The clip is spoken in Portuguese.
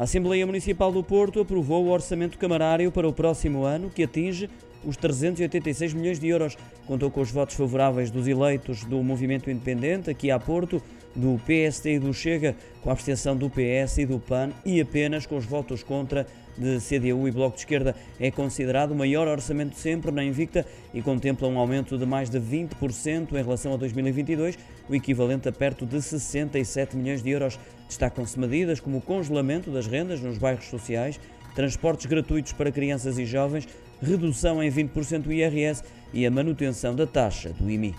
A Assembleia Municipal do Porto aprovou o orçamento camarário para o próximo ano, que atinge os 386 milhões de euros. Contou com os votos favoráveis dos eleitos do Movimento Independente, aqui a Porto, do PSD e do Chega, com a abstenção do PS e do PAN e apenas com os votos contra de CDU e Bloco de Esquerda. É considerado o maior orçamento sempre na Invicta e contempla um aumento de mais de 20% em relação a 2022, o equivalente a perto de 67 milhões de euros. Destacam-se medidas como o congelamento das rendas nos bairros sociais, transportes gratuitos para crianças e jovens, redução em 20% do IRS e a manutenção da taxa do IMI.